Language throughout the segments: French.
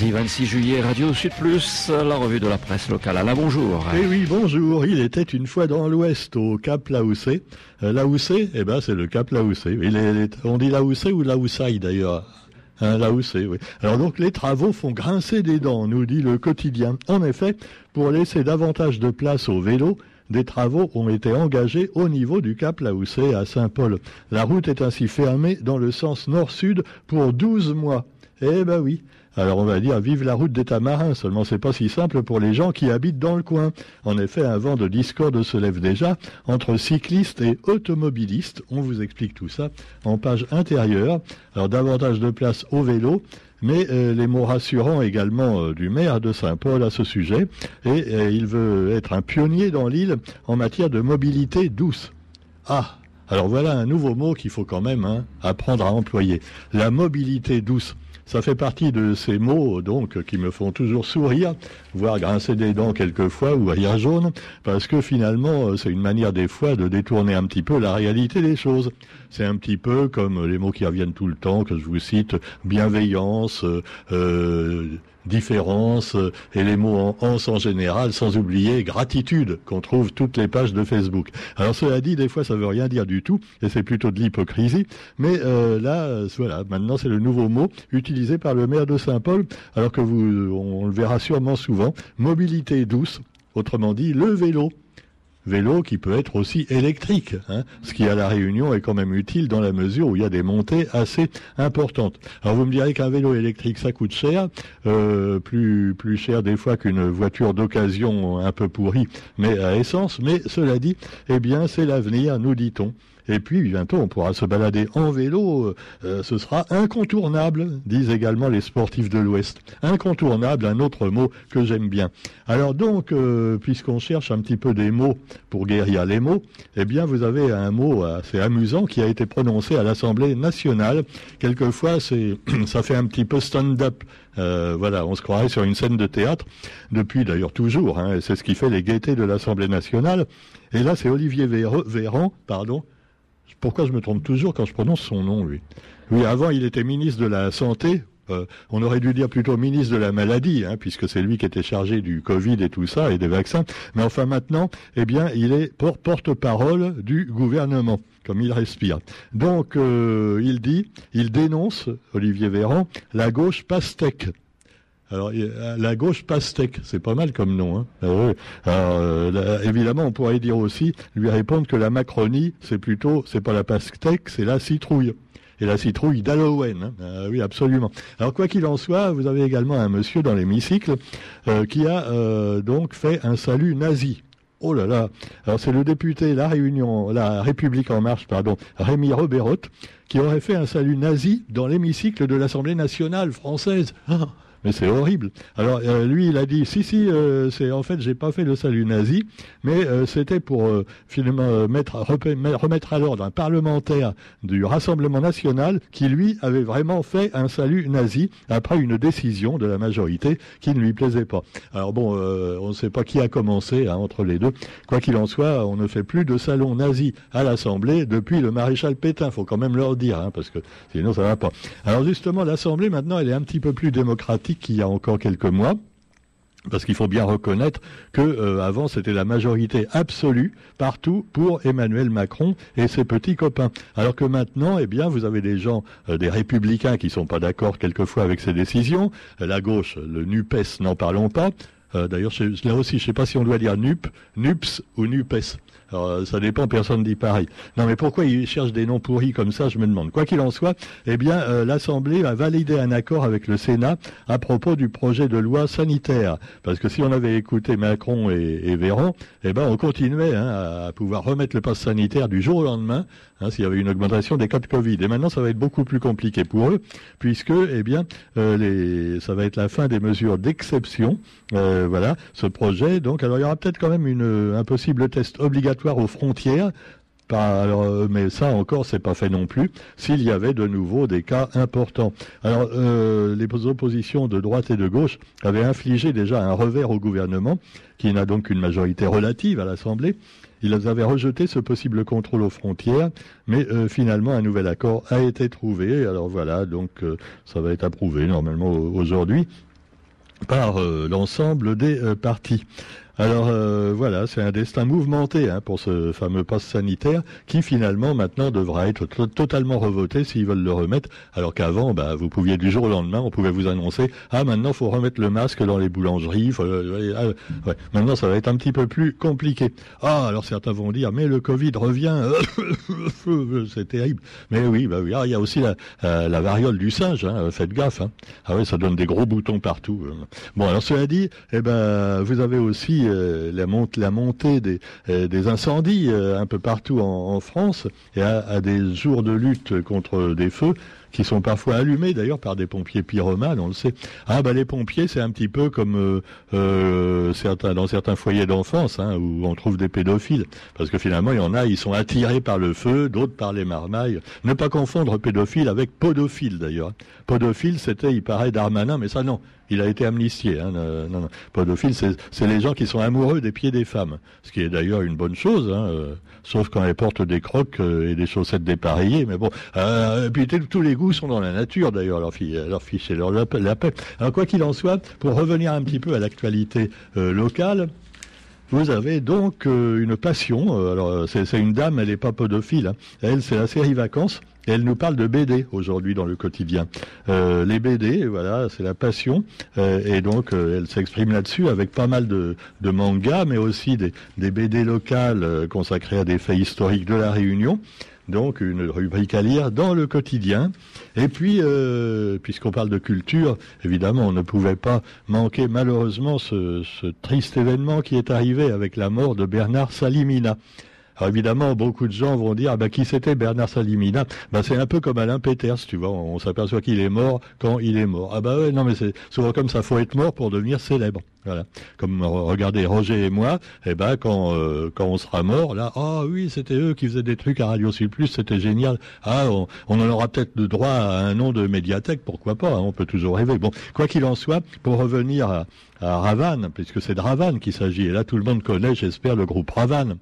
mardi 26 juillet, Radio Sud Plus, la revue de la presse locale. Alain, bonjour. Eh oui, bonjour. Il était une fois dans l'Ouest, au Cap Laoussé. Euh, eh ben, c'est le Cap Laoussé. Il on dit Laoussé ou Laoussaï d'ailleurs. Hein, Laoussé, oui. Alors donc les travaux font grincer des dents, nous dit le quotidien. En effet, pour laisser davantage de place au vélo, des travaux ont été engagés au niveau du Cap Laoussé à Saint-Paul. La route est ainsi fermée dans le sens nord-sud pour 12 mois. Eh ben oui. Alors on va dire vive la route des Tamarins, seulement c'est pas si simple pour les gens qui habitent dans le coin. En effet, un vent de discorde se lève déjà entre cyclistes et automobilistes. On vous explique tout ça en page intérieure. Alors davantage de place au vélo, mais euh, les mots rassurants également euh, du maire de Saint-Paul à ce sujet. Et euh, il veut être un pionnier dans l'île en matière de mobilité douce. Ah, alors voilà un nouveau mot qu'il faut quand même hein, apprendre à employer. La mobilité douce. Ça fait partie de ces mots donc qui me font toujours sourire, voire grincer des dents quelquefois ou rire jaune, parce que finalement c'est une manière des fois de détourner un petit peu la réalité des choses. C'est un petit peu comme les mots qui reviennent tout le temps, que je vous cite, bienveillance, euh, différence euh, et les mots en ans en général, sans oublier gratitude qu'on trouve toutes les pages de Facebook. Alors cela dit, des fois ça veut rien dire du tout et c'est plutôt de l'hypocrisie. Mais euh, là, euh, voilà, maintenant c'est le nouveau mot utilisé par le maire de Saint-Paul, alors que vous, on le verra sûrement souvent, mobilité douce, autrement dit le vélo vélo qui peut être aussi électrique, hein, ce qui à la Réunion est quand même utile dans la mesure où il y a des montées assez importantes. Alors vous me direz qu'un vélo électrique ça coûte cher, euh, plus plus cher des fois qu'une voiture d'occasion un peu pourrie, mais à essence. Mais cela dit, eh bien c'est l'avenir, nous dit-on. Et puis bientôt, on pourra se balader en vélo. Euh, ce sera incontournable, disent également les sportifs de l'Ouest. Incontournable, un autre mot que j'aime bien. Alors donc, euh, puisqu'on cherche un petit peu des mots pour guérir les mots, eh bien, vous avez un mot assez amusant qui a été prononcé à l'Assemblée nationale. Quelquefois, c'est, ça fait un petit peu stand-up. Euh, voilà, on se croirait sur une scène de théâtre, depuis d'ailleurs toujours, hein, c'est ce qui fait les gaietés de l'Assemblée nationale. Et là, c'est Olivier Véran, pardon, pourquoi je me trompe toujours quand je prononce son nom, lui? Oui, avant, il était ministre de la Santé. Euh, on aurait dû dire plutôt ministre de la maladie, hein, puisque c'est lui qui était chargé du Covid et tout ça, et des vaccins. Mais enfin maintenant, eh bien, il est porte-parole du gouvernement, comme il respire. Donc, euh, il dit, il dénonce, Olivier Véran, la gauche pastèque. Alors la gauche pastèque, c'est pas mal comme nom. Hein. Alors, euh, évidemment, on pourrait dire aussi, lui répondre que la Macronie, c'est plutôt, c'est pas la pastèque, c'est la citrouille. Et la citrouille d'Halloween. Hein. Ah oui, absolument. Alors quoi qu'il en soit, vous avez également un monsieur dans l'hémicycle euh, qui a euh, donc fait un salut nazi. Oh là là Alors c'est le député La Réunion, La République en marche, pardon, Rémi Roberot, qui aurait fait un salut nazi dans l'hémicycle de l'Assemblée nationale française. Mais c'est horrible. Alors euh, lui, il a dit si si, euh, c'est en fait j'ai pas fait le salut nazi, mais euh, c'était pour finalement mettre remettre à l'ordre un parlementaire du Rassemblement national qui lui avait vraiment fait un salut nazi après une décision de la majorité qui ne lui plaisait pas. Alors bon, on ne sait pas qui a commencé hein, entre les deux. Quoi qu'il en soit, on ne fait plus de salon nazi à l'Assemblée depuis le maréchal Pétain. Faut quand même leur dire, hein, parce que sinon ça va pas. Alors justement, l'Assemblée maintenant, elle est un petit peu plus démocratique qu'il y a encore quelques mois. Parce qu'il faut bien reconnaître que euh, avant c'était la majorité absolue partout pour Emmanuel Macron et ses petits copains. Alors que maintenant, eh bien, vous avez des gens, euh, des républicains qui sont pas d'accord quelquefois avec ces décisions. La gauche, le Nupes, n'en parlons pas. Euh, d'ailleurs, là aussi, je sais pas si on doit dire NUP, NUPS ou NUPES. Alors, euh, ça dépend, personne dit pareil. Non, mais pourquoi ils cherchent des noms pourris comme ça, je me demande. Quoi qu'il en soit, eh bien, euh, l'Assemblée a validé un accord avec le Sénat à propos du projet de loi sanitaire. Parce que si on avait écouté Macron et, et Véran, eh ben, on continuait hein, à pouvoir remettre le pass sanitaire du jour au lendemain, hein, s'il y avait une augmentation des cas de Covid. Et maintenant, ça va être beaucoup plus compliqué pour eux, puisque, eh bien, euh, les, ça va être la fin des mesures d'exception. voilà, ce projet. Donc, alors, il y aura peut-être quand même une, un possible test obligatoire aux frontières. euh, mais ça encore, c'est pas fait non plus. S'il y avait de nouveau des cas importants. Alors, euh, les oppositions de droite et de gauche avaient infligé déjà un revers au gouvernement, qui n'a donc une majorité relative à l'Assemblée. Ils avaient rejeté ce possible contrôle aux frontières, mais euh, finalement un nouvel accord a été trouvé. Alors voilà, donc ça va être approuvé normalement aujourd'hui. par l'ensemble des partis. Alors euh, voilà, c'est un destin mouvementé hein, pour ce fameux passe sanitaire qui finalement maintenant devra être totalement revoté s'ils veulent le remettre. Alors qu'avant, bah, vous pouviez du jour au lendemain, on pouvait vous annoncer ah maintenant faut remettre le masque dans les boulangeries. Ah, maintenant ça va être un petit peu plus compliqué. Ah alors certains vont dire mais le Covid revient, c'est terrible. Mais oui, bah oui, ah, il y a aussi la, la variole du singe. Hein, faites gaffe. Hein. Ah oui, ça donne des gros boutons partout. Bon alors cela dit, eh ben vous avez aussi euh, la, montée des, euh, incendies euh, un peu partout en, France et à, des jours de lutte contre des feux qui sont parfois allumés d'ailleurs par des pompiers pyromanes, on le sait. Ah bah les pompiers, c'est un petit peu comme dans certains foyers d'enfance hein, où on trouve des pédophiles, parce que finalement il y en a, ils sont attirés par le feu, d'autres par les marmailles. Ne pas confondre pédophile avec podophile d'ailleurs. Podophile, c'était, il paraît, Darmanin, mais ça non, il a été amnistié. Hein, non, non. Podophile, c'est les gens qui sont amoureux des pieds des femmes, ce qui est d'ailleurs une bonne chose, hein, euh, sauf quand elles portent des crocs euh, et des chaussettes dépareillées. Mais bon, euh, et puis tous les goûts sont dans la nature d'ailleurs, leur fille, leur fiche et leur la paix. Alors quoi qu'il en soit, pour revenir un petit peu à l'actualité locale. Vous avez donc une passion. alors c'est une dame, elle n'est pas podophile. Hein. Elle, c'est la série Vacances elle nous parle de BD aujourd'hui dans le quotidien. Euh, les BD, voilà, c'est la passion. Euh, et donc, euh, elle s'exprime là-dessus avec pas mal de, mangas, mais aussi des, BD locales consacrées à des faits historiques de la Réunion donc une rubrique à lire dans le quotidien. Et puis, puisqu'on parle de culture, évidemment, on ne pouvait pas manquer malheureusement ce, triste événement qui est arrivé avec la mort de Bernard Salimina. Alors évidemment, beaucoup de gens vont dire, ah ben, qui c'était Bernard Salimina ben, C'est un peu comme Alain Peters, tu vois, on, s'aperçoit qu'il est mort quand il est mort. Ah ben ouais, non mais c'est souvent comme ça, faut être mort pour devenir célèbre. Voilà. Comme regardez Roger et moi, eh ben quand euh, quand on sera mort, là, ah oui, c'était eux qui faisaient des trucs à Radio Sud Plus, c'était génial. Ah, on, en aura peut-être le droit à un nom de médiathèque, pourquoi pas hein, On peut toujours rêver. Bon, quoi qu'il en soit, pour revenir à, à Ravanne, puisque c'est de Ravanne qu'il s'agit, et là tout le monde connaît, j'espère, le groupe Ravanne.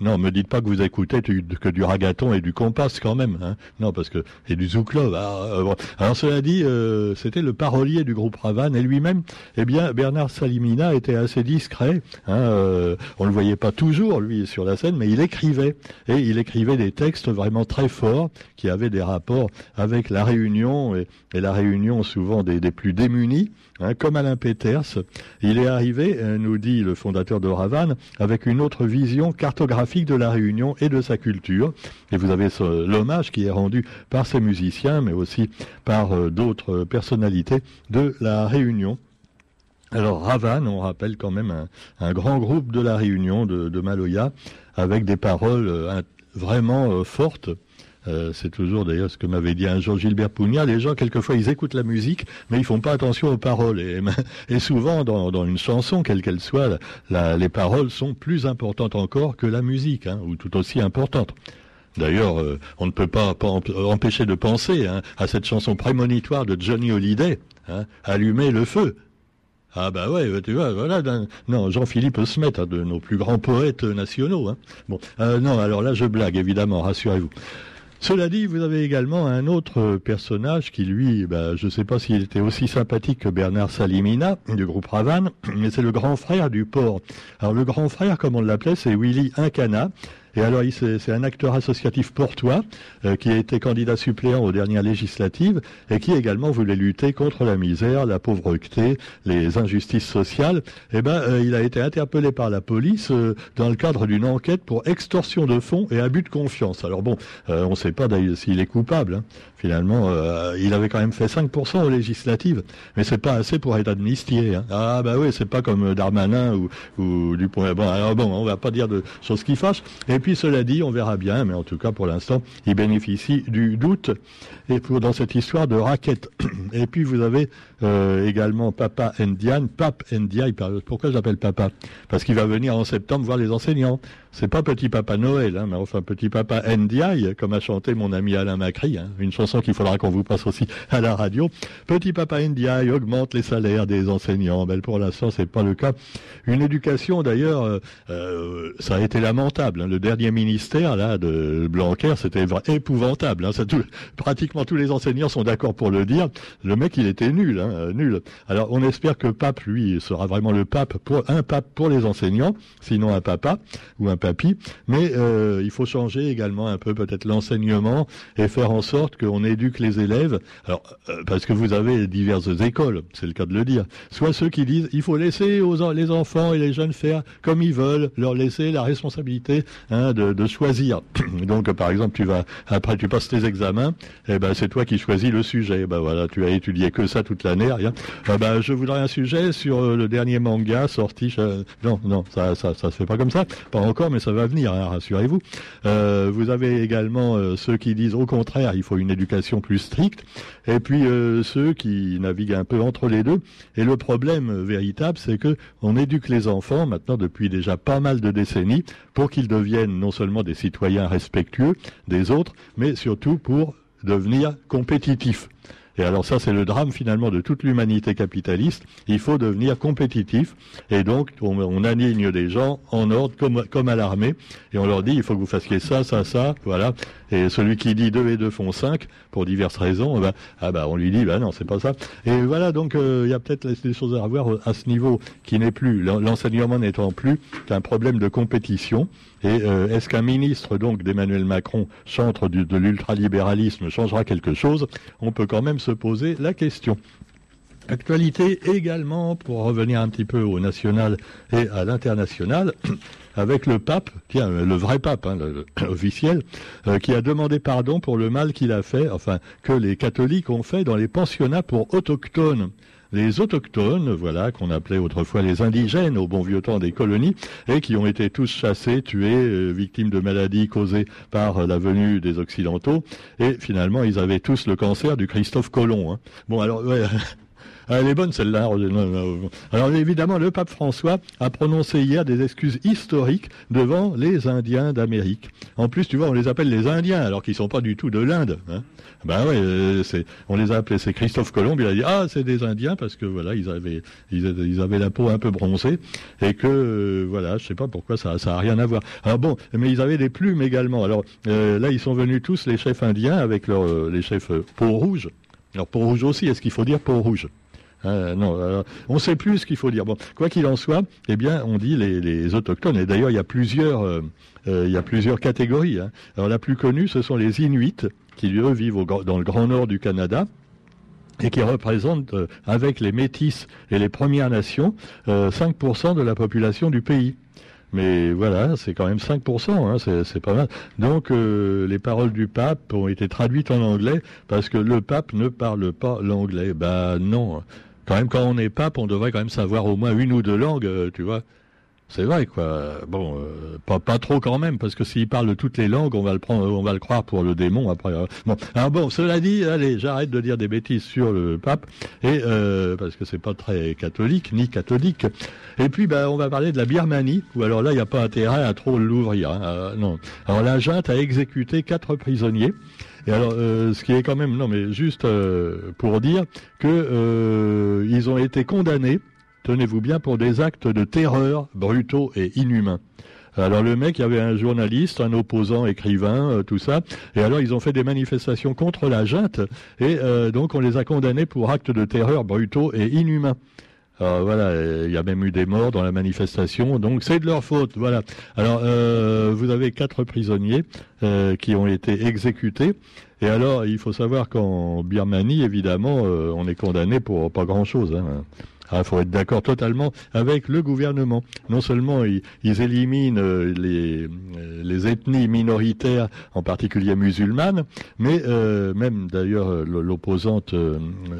Non, me dites pas que vous écoutez que du ragaton et du compas quand même. Hein. Non, parce que et du zouklov. Ah, euh, Alors cela dit, euh, c'était le parolier du groupe Ravan et lui-même, eh bien, Bernard Salimina était assez discret. Hein, euh, on le voyait pas toujours lui sur la scène, mais il écrivait et il écrivait des textes vraiment très forts qui avaient des rapports avec la Réunion et, la Réunion souvent des, des plus démunis. Hein, comme Alain Peters, il est arrivé, euh, nous dit le fondateur de Ravan, avec une autre vision cartographique de la Réunion et de sa culture. Et vous avez l'hommage qui est rendu par ces musiciens, mais aussi par euh, d'autres personnalités de la Réunion. Alors Ravan, on rappelle quand même un, grand groupe de la Réunion de, de Maloya, avec des paroles euh, vraiment fortes euh, c'est toujours d'ailleurs ce que m'avait dit un jour Gilbert Pugna. Les gens, quelquefois, ils écoutent la musique, mais ils font pas attention aux paroles. Et, souvent, dans, une chanson, quelle qu'elle soit, les paroles sont plus importantes encore que la musique, hein, ou tout aussi importantes. D'ailleurs, euh, on ne peut pas, empêcher de penser hein, à cette chanson prémonitoire de Johnny Hallyday, hein, Allumer le feu. Ah bah ouais, tu vois, voilà. Non, Jean-Philippe Smet, hein, de nos plus grands poètes nationaux. Euh, non, alors là, je blague, évidemment, rassurez-vous. Cela dit, vous avez également un autre personnage qui, lui, bah, je ne sais pas s'il était aussi sympathique que Bernard Salimina du groupe Ravan, mais c'est le grand frère du port. Alors le grand frère, comme on l'appelait, c'est Willy Incana. Et alors, c'est un acteur associatif portois euh, qui a été candidat suppléant aux dernières législatives et qui également voulait lutter contre la misère, la pauvreté, les injustices sociales. Eh ben, euh, il a été interpellé par la police euh, dans le cadre d'une enquête pour extorsion de fonds et abus de confiance. Alors bon, on ne sait pas s'il est coupable. Hein. Finalement, il avait quand même fait 5% aux législatives, mais c'est pas assez pour être amnistié. Hein. Ah bah oui, c'est pas comme Darmanin ou, ou Dupont. Bon, alors bon, on va pas dire de choses qui fâchent. Puis cela dit, on verra bien, mais en tout cas pour l'instant, il bénéficie du doute et pour, dans cette histoire de raquette. Et puis vous avez euh, également Papa Ndian, Pape Ndiaye. Pourquoi je l'appelle Papa? Parce qu'il va venir en septembre voir les enseignants. C'est pas Petit Papa Noël, hein, mais enfin Petit Papa Ndiaye, comme a chanté mon ami Alain Macri, hein, une chanson qu'il faudra qu'on vous passe aussi à la radio. Petit Papa Ndiaye augmente les salaires des enseignants. Ben, pour l'instant, c'est pas le cas. Une éducation, d'ailleurs, euh, euh, ça a été lamentable. Hein. Le dernier ministère là de Blanquer, c'était épouvantable. Hein. Ça, tout, pratiquement tous les enseignants sont d'accord pour le dire. Le mec, il était nul, hein, euh, nul. Alors, on espère que Pape, lui, sera vraiment le pape pour un pape pour les enseignants, sinon un papa ou un papy, mais euh, il faut changer également un peu peut-être l'enseignement et faire en sorte qu'on éduque les élèves. Alors euh, parce que vous avez diverses écoles, c'est le cas de le dire. Soit ceux qui disent il faut laisser aux les enfants et les jeunes faire comme ils veulent, leur laisser la responsabilité hein, de, choisir. Donc par exemple tu vas après tu passes tes examens, et eh ben c'est toi qui choisis le sujet. Ben voilà, tu as étudié que ça toute l'année, rien. Ben, ben, je voudrais un sujet sur euh, le dernier manga sorti. Non non ça ça ça se fait pas comme ça, pas encore mais ça va venir, hein, rassurez-vous. Euh, vous avez également euh, ceux qui disent au contraire, il faut une éducation plus stricte, et puis euh, ceux qui naviguent un peu entre les deux. Et le problème véritable, c'est que on éduque les enfants maintenant depuis déjà pas mal de décennies pour qu'ils deviennent non seulement des citoyens respectueux des autres, mais surtout pour devenir compétitifs. Et alors ça, c'est le drame finalement de toute l'humanité capitaliste. Il faut devenir compétitif. Et donc, on, on aligne des gens en ordre comme, comme à l'armée. Et on leur dit, il faut que vous fassiez ça, ça, ça. Voilà. Et celui qui dit 2 et 2 font 5, pour diverses raisons, bah, ah bah, on lui dit, bah non, c'est pas ça. Et voilà, donc euh, il y a peut-être des choses à revoir euh, à ce niveau qui n'est plus, l'enseignement n'étant plus qu'un problème de compétition. Et euh, est-ce qu'un ministre donc d'Emmanuel Macron, centre de l'ultralibéralisme, changera quelque chose? On peut quand même se poser la question. Actualité également, pour revenir un petit peu au national et à l'international, avec le pape, tiens, le vrai pape, hein, officiel, euh, qui a demandé pardon pour le mal qu'il a fait, enfin, que les catholiques ont fait dans les pensionnats pour autochtones les autochtones, voilà, qu'on appelait autrefois les indigènes au bon vieux temps des colonies, et qui ont été tous chassés, tués, euh, victimes de maladies causées par euh, la venue des Occidentaux, et finalement ils avaient tous le cancer du Christophe Colomb. Hein. Bon alors, Ah, elle est bonne celle-là. Alors évidemment, le pape François a prononcé hier des excuses historiques devant les Indiens d'Amérique. En plus, tu vois, on les appelle les Indiens alors qu'ils sont pas du tout de l'Inde. Hein. Ben ouais, euh, on les a appelés. C'est Christophe Colomb. Il a dit ah c'est des Indiens parce que voilà ils avaient la peau un peu bronzée et que euh, voilà je sais pas pourquoi ça ça a rien à voir. Alors bon, mais ils avaient des plumes également. Alors euh, là ils sont venus tous les chefs indiens avec leurs les chefs peau rouge. Alors peau rouge aussi. Est-ce qu'il faut dire peau rouge euh, non, euh, on ne sait plus ce qu'il faut dire. Quoi qu'il en soit, eh bien, on dit les, autochtones. Et d'ailleurs, il y a plusieurs, euh, catégories. Hein. Alors, la plus connue, ce sont les Inuits, qui eux vivent dans le grand nord du Canada et qui représentent, avec les Métis et les Premières Nations, 5% de la population du pays. Mais voilà, c'est quand même 5%, hein, c'est pas mal. Donc les paroles du pape ont été traduites en anglais parce que le pape ne parle pas l'anglais. Ben non, quand même, quand on est pape, on devrait quand même savoir au moins une ou deux langues, euh, tu vois. C'est vrai, quoi. Bon, euh, pas, trop quand même, parce que s'il parle toutes les langues, on va le prendre, on va le croire pour le démon après. Euh. Bon, alors bon, cela dit, allez, j'arrête de dire des bêtises sur le pape, et parce que c'est pas très catholique ni catholique. Et puis, ben, on va parler de la Birmanie, où alors là, il n'y a pas intérêt à trop l'ouvrir. Hein, non. Alors la junte a exécuté quatre prisonniers. Et alors, euh, ce qui est quand même, non, mais juste euh, pour dire que euh, ils ont été condamnés, tenez-vous bien, pour des actes de terreur brutaux et inhumains. Alors le mec, il y avait un journaliste, un opposant, écrivain, tout ça. Et alors ils ont fait des manifestations contre la junte. Et donc on les a condamnés pour actes de terreur brutaux et inhumains. Alors voilà, il y a même eu des morts dans la manifestation, donc c'est de leur faute. Voilà. Alors vous avez quatre prisonniers euh, qui ont été exécutés. Et alors, il faut savoir qu'en Birmanie, évidemment, euh, on est condamné pour pas grand-chose. Hein. Il faut être d'accord totalement avec le gouvernement. Non seulement ils, éliminent euh, les, les, ethnies minoritaires, en particulier musulmanes, mais même d'ailleurs l'opposante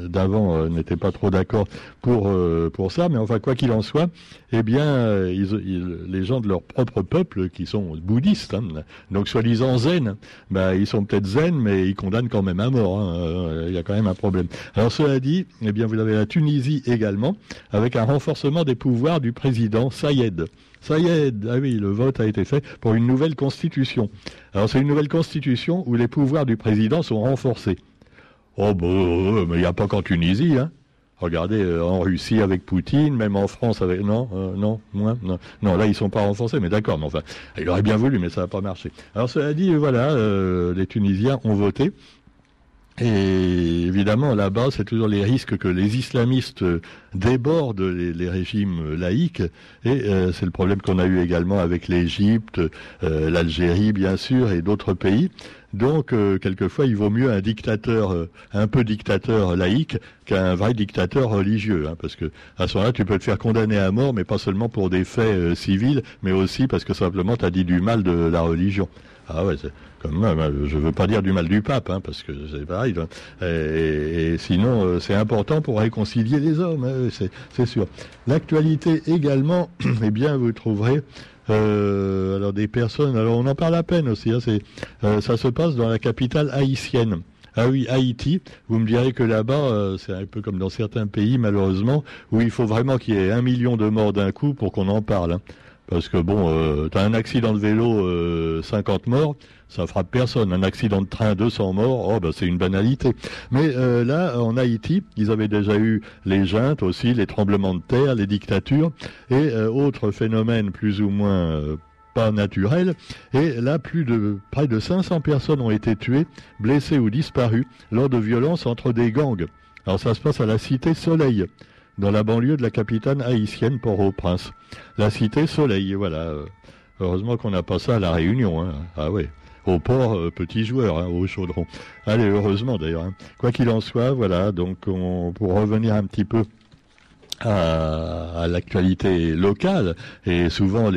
d'avant n'était pas trop d'accord pour pour ça. Mais enfin, quoi qu'il en soit, eh bien, les gens de leur propre peuple, qui sont bouddhistes, hein, donc soi-disant zen, bah, ils sont peut-être zen, mais ils condamnent quand même à mort. Hein. Euh, il y a quand même un problème. Alors cela dit, eh bien, vous avez la Tunisie également, avec un renforcement des pouvoirs du président Sayed. Sayed, ah oui, le vote a été fait pour une nouvelle constitution. Alors c'est une nouvelle constitution où les pouvoirs du président sont renforcés. Oh, bon, mais il n'y a pas qu'en Tunisie, hein. Regardez, euh, en Russie avec Poutine, même en France avec... Non, euh, non, moins non. non, là, ils sont pas renforcés, mais d'accord, mais enfin, il aurait bien voulu, mais ça n'a pas marché. Alors, cela dit, voilà, euh, les Tunisiens ont voté. Et évidemment, là-bas, c'est toujours les risques que les islamistes débordent les, régimes laïques. Et c'est le problème qu'on a eu également avec l'Égypte, l'Algérie, bien sûr, et d'autres pays. Donc, euh, quelquefois, il vaut mieux un dictateur, euh, un peu dictateur laïque, qu'un vrai dictateur religieux, hein, parce que à ce moment-là, tu peux te faire condamner à mort, mais pas seulement pour des faits euh, civils, mais aussi parce que simplement, tu as dit du mal de la religion. Ah ouais, comme même, hein, je veux pas dire du mal du pape, hein, parce que c'est pareil. Et, sinon, c'est important pour réconcilier les hommes, hein, c'est sûr. L'actualité également, eh bien, vous trouverez euh, alors des personnes, alors on en parle à peine aussi, euh, ça se passe dans la capitale haïtienne. Ah oui, Haïti, vous me direz que là-bas, euh, c'est un peu comme dans certains pays malheureusement, où il faut vraiment qu'il y ait un million de morts d'un coup pour qu'on en parle. Hein. Parce que bon, euh, t'as un accident de vélo, euh, 50 morts, ça frappe personne. Un accident de train, 200 morts, oh bah c'est une banalité. Mais euh, là, en Haïti, ils avaient déjà eu les juntes aussi, les tremblements de terre, les dictatures et euh, autres phénomènes plus ou moins euh, pas naturels. Et là, plus de près de 500 personnes ont été tuées, blessées ou disparues lors de violences entre des gangs. Alors ça se passe à la cité Soleil dans la banlieue de la capitale haïtienne Port-au-Prince. La cité Soleil, voilà. Heureusement qu'on n'a pas ça à la Réunion. Hein. Ah oui. Au port, euh, petit joueur, hein, au chaudron. Allez, heureusement d'ailleurs. Hein. Quoi qu'il en soit, voilà. Donc, on, pour revenir un petit peu à, l'actualité locale et souvent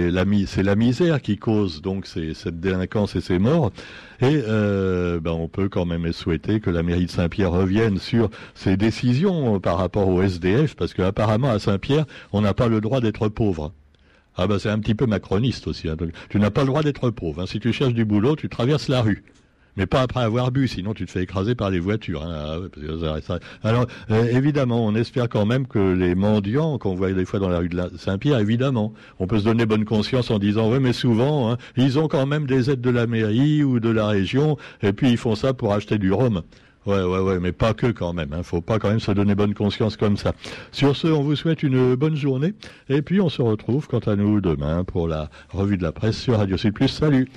c'est la misère qui cause donc cette délinquance et ces morts et euh, ben on peut quand même souhaiter que la mairie de Saint-Pierre revienne sur ses décisions par rapport au SDF parce qu'apparemment à Saint-Pierre on n'a pas le droit d'être pauvre. Ah ben c'est un petit peu macroniste aussi. Hein. tu n'as pas le droit d'être pauvre. Hein. Si tu cherches du boulot, tu traverses la rue mais pas après avoir bu, sinon tu te fais écraser par les voitures. Hein. Ah Alors euh, évidemment, on espère quand même que les mendiants qu'on voit des fois dans la rue de Saint-Pierre, évidemment, on peut se donner bonne conscience en disant oui, mais souvent, hein, ils ont quand même des aides de la mairie ou de la région, et puis ils font ça pour acheter du rhum. Ouais, ouais, ouais, mais pas que quand même. Hein. Faut pas quand même se donner bonne conscience comme ça. Sur ce, on vous souhaite une bonne journée. Et puis, on se retrouve quant à nous demain pour la revue de la presse sur Radio Sud Plus. Salut